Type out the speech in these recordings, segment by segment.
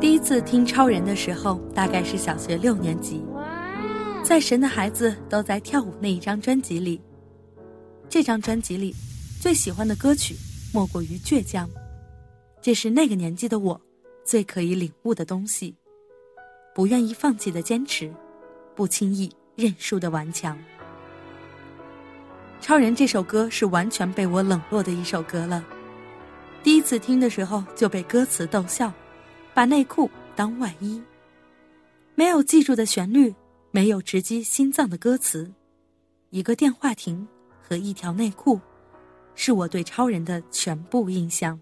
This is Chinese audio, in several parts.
第一次听超人的时候，大概是小学六年级，在《神的孩子都在跳舞》那一张专辑里。这张专辑里，最喜欢的歌曲莫过于《倔强》，这是那个年纪的我最可以领悟的东西。不愿意放弃的坚持，不轻易认输的顽强。超人这首歌是完全被我冷落的一首歌了。第一次听的时候就被歌词逗笑。把内裤当外衣，没有记住的旋律，没有直击心脏的歌词，一个电话亭和一条内裤，是我对超人的全部印象。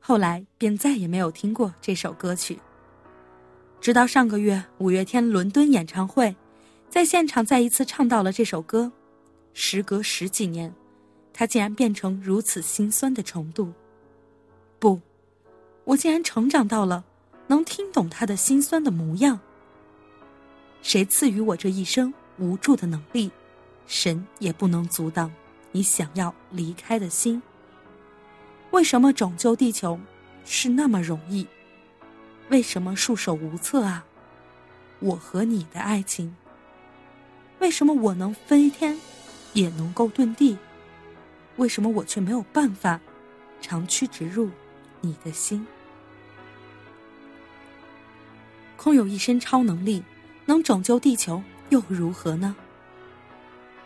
后来便再也没有听过这首歌曲，直到上个月五月天伦敦演唱会，在现场再一次唱到了这首歌，时隔十几年，它竟然变成如此心酸的程度，不。我竟然成长到了能听懂他的心酸的模样。谁赐予我这一生无助的能力，神也不能阻挡你想要离开的心。为什么拯救地球是那么容易？为什么束手无策啊？我和你的爱情，为什么我能飞天，也能够遁地？为什么我却没有办法长驱直入？你的心，空有一身超能力，能拯救地球又如何呢？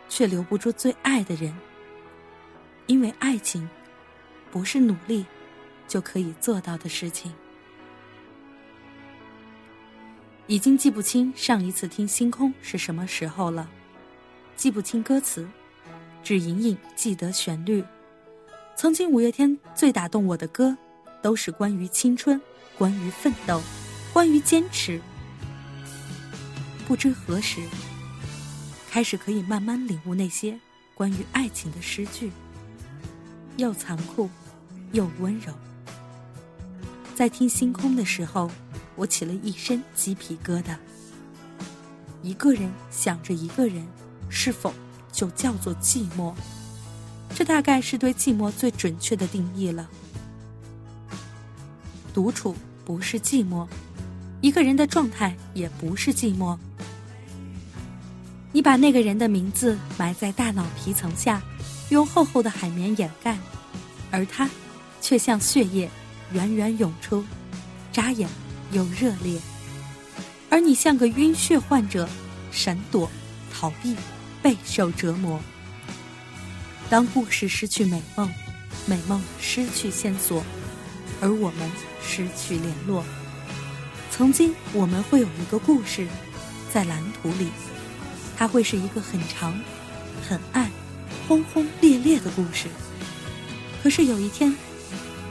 却留不住最爱的人，因为爱情不是努力就可以做到的事情。已经记不清上一次听《星空》是什么时候了，记不清歌词，只隐隐记得旋律。曾经五月天最打动我的歌。都是关于青春，关于奋斗，关于坚持。不知何时，开始可以慢慢领悟那些关于爱情的诗句，又残酷，又温柔。在听星空的时候，我起了一身鸡皮疙瘩。一个人想着一个人，是否就叫做寂寞？这大概是对寂寞最准确的定义了。独处不是寂寞，一个人的状态也不是寂寞。你把那个人的名字埋在大脑皮层下，用厚厚的海绵掩盖，而他却像血液源源涌出，扎眼又热烈。而你像个晕血患者，闪躲、逃避，备受折磨。当故事失去美梦，美梦失去线索，而我们。失去联络。曾经我们会有一个故事，在蓝图里，它会是一个很长、很爱、轰轰烈烈的故事。可是有一天，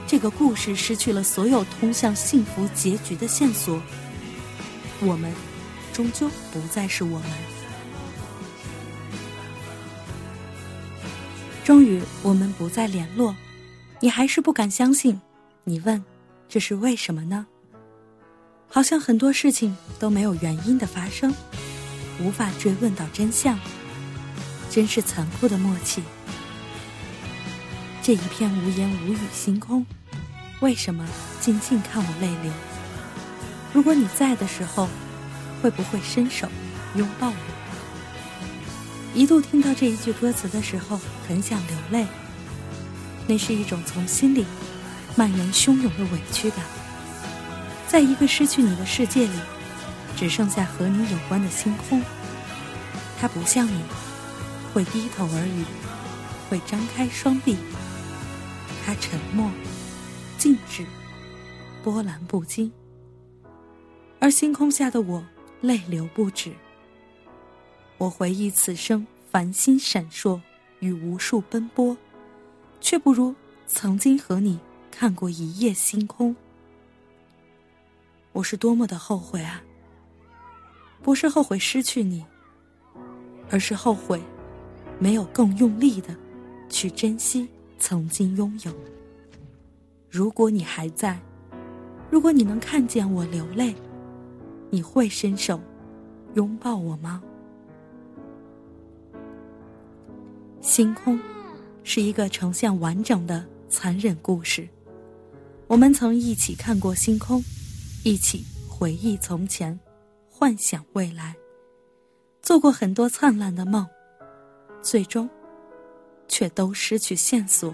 这个故事失去了所有通向幸福结局的线索，我们终究不再是我们。终于，我们不再联络，你还是不敢相信。你问。这是为什么呢？好像很多事情都没有原因的发生，无法追问到真相，真是残酷的默契。这一片无言无语星空，为什么静静看我泪流？如果你在的时候，会不会伸手拥抱我？一度听到这一句歌词的时候，很想流泪。那是一种从心里。蔓延汹涌的委屈感，在一个失去你的世界里，只剩下和你有关的星空。它不像你，会低头耳语，会张开双臂。它沉默、静止、波澜不惊。而星空下的我，泪流不止。我回忆此生繁星闪烁与无数奔波，却不如曾经和你。看过一夜星空，我是多么的后悔啊！不是后悔失去你，而是后悔没有更用力的去珍惜曾经拥有。如果你还在，如果你能看见我流泪，你会伸手拥抱我吗？星空是一个呈现完整的残忍故事。我们曾一起看过星空，一起回忆从前，幻想未来，做过很多灿烂的梦，最终却都失去线索。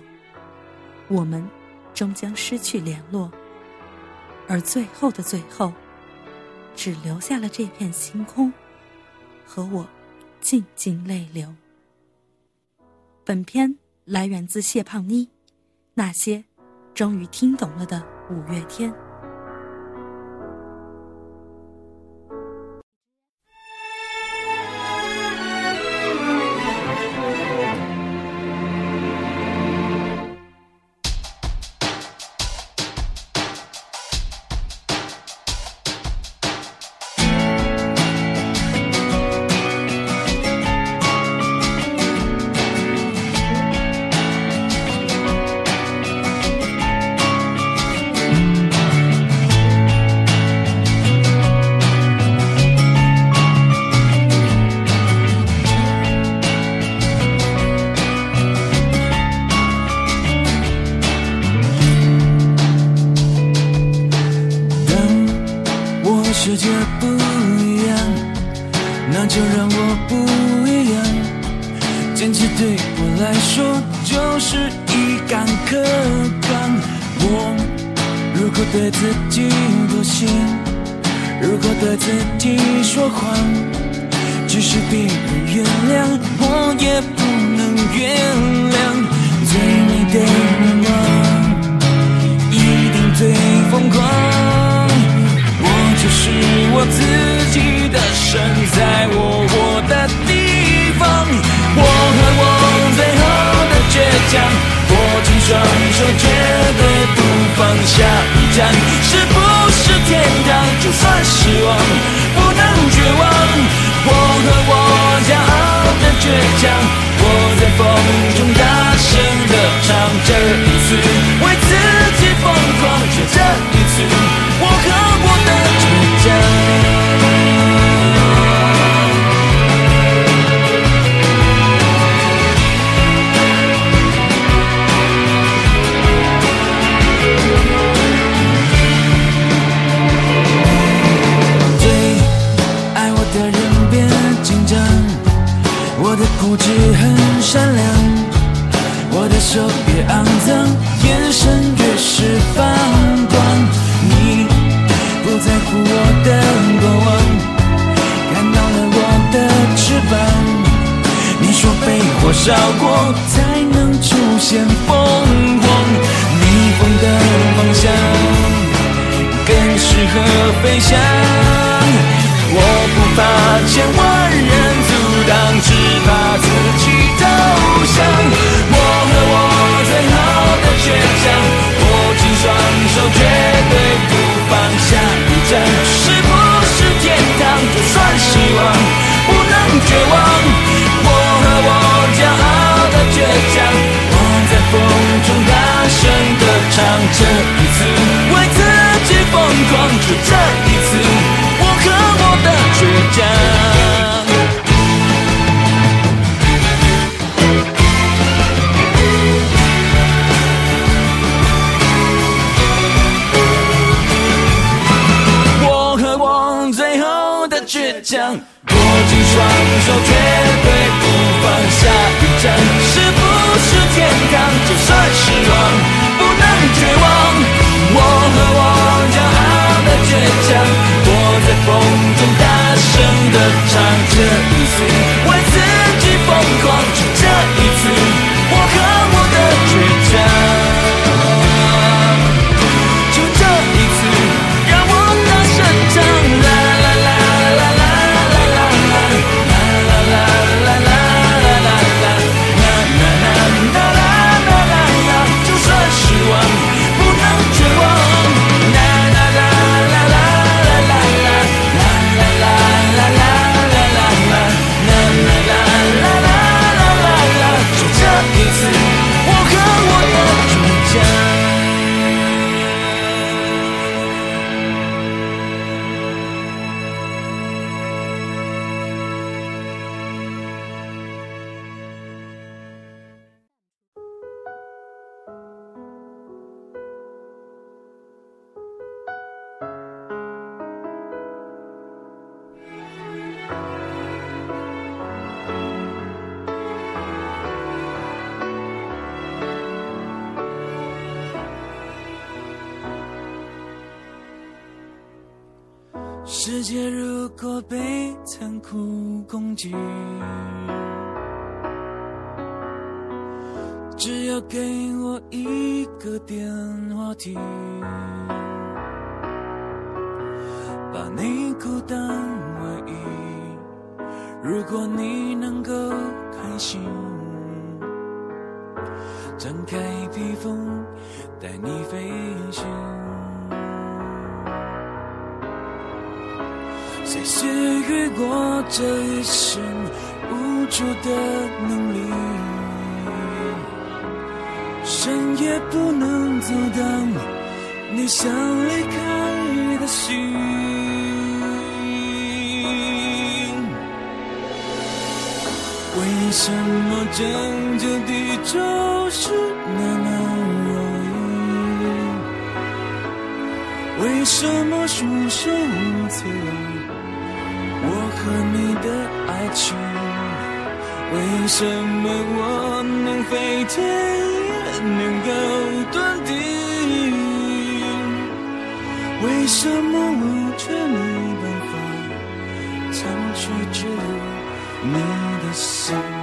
我们终将失去联络，而最后的最后，只留下了这片星空和我静静泪流。本片来源自谢胖妮，那些。终于听懂了的五月天。对我来说就是一杆可钢。我如果对自己妥协，如果对自己说谎，即使别人原谅，我也不能原谅。最美的愿望，一定最疯狂。我就是我自己的神，在我活的地我和我最后的倔强，握紧双手，绝对别紧张，我的固执很善良，我的手越肮脏，眼神越是放光。你不在乎我的过往，看到了我的翅膀。你说被火烧过才能出现凤凰，逆风的方向更适合飞翔。我不怕千万人阻挡，只怕自己投降。我倔强握紧双手，绝对不放下。一站是不是天堂？就算失望，不能绝望。我和我骄傲的倔强，我在风中大声的唱。这一次为自己疯狂，世界如果被残酷攻击，只要给我一个电话亭，把你孤单外衣。如果你能够开心，张开披风带你飞行。谁赐予我这一生无助的能力？谁也不能阻挡你想离开的心。为什么拯救地球是那么容易？为什么束手无策？和你的爱情，为什么我能飞天也能够断定？为什么我却没办法长驱直入你的心？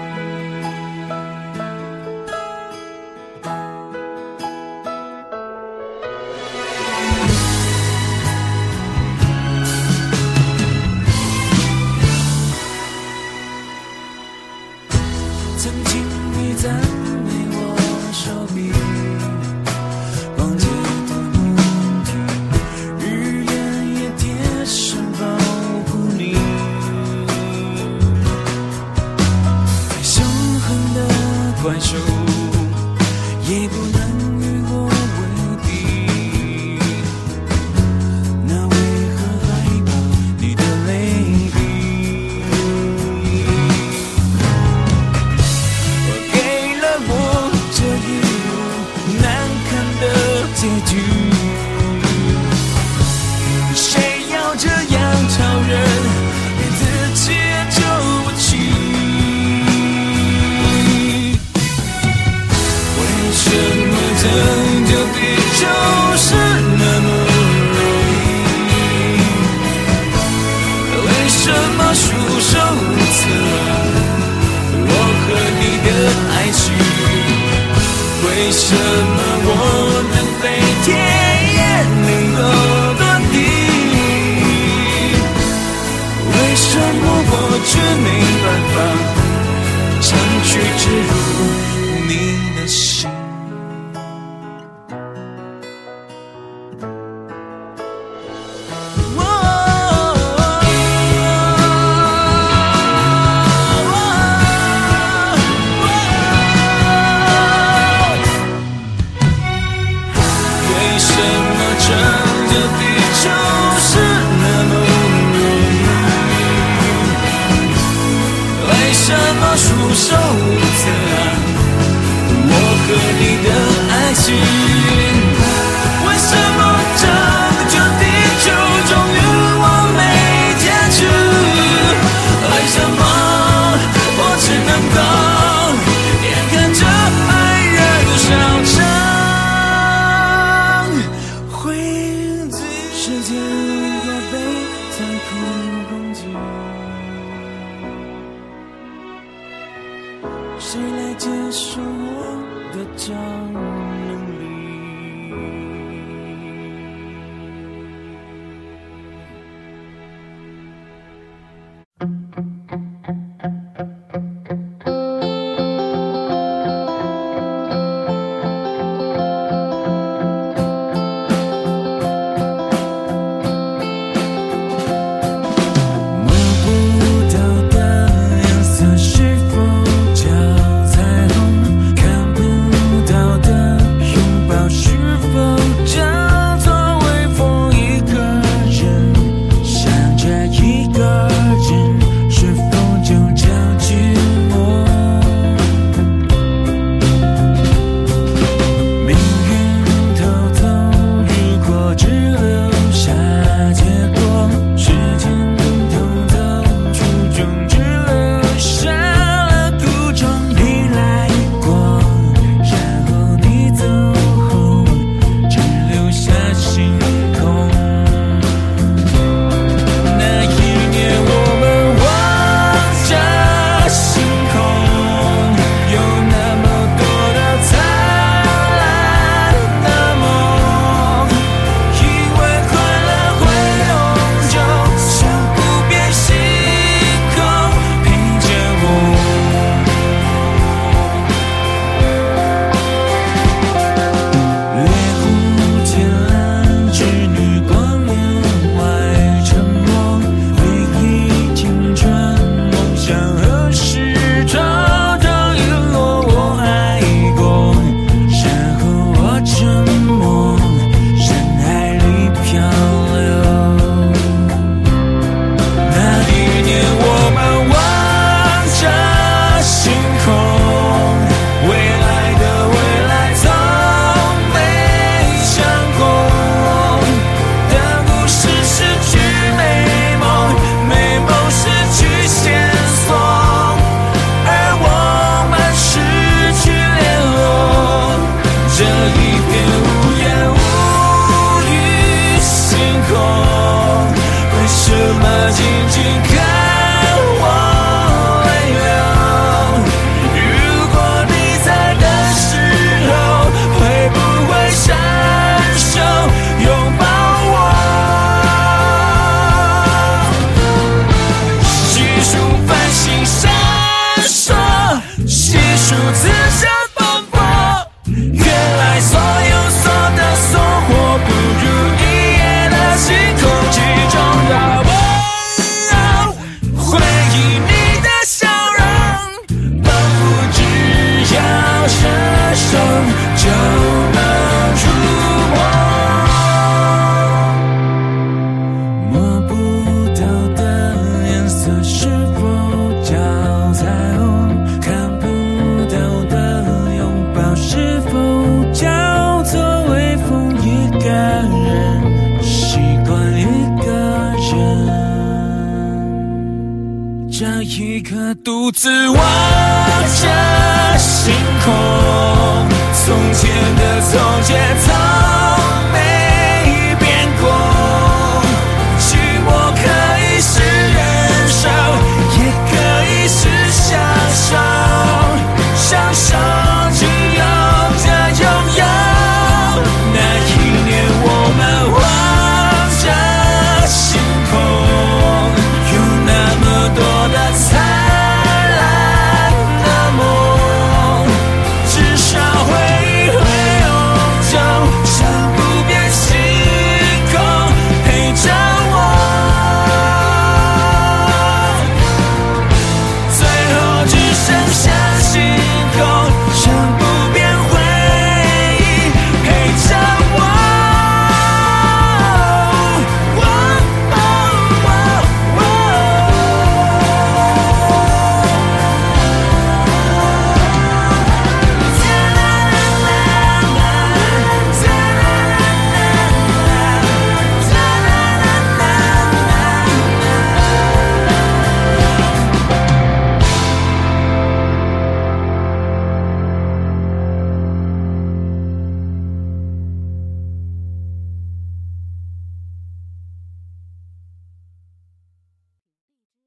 的结却没办法长驱直入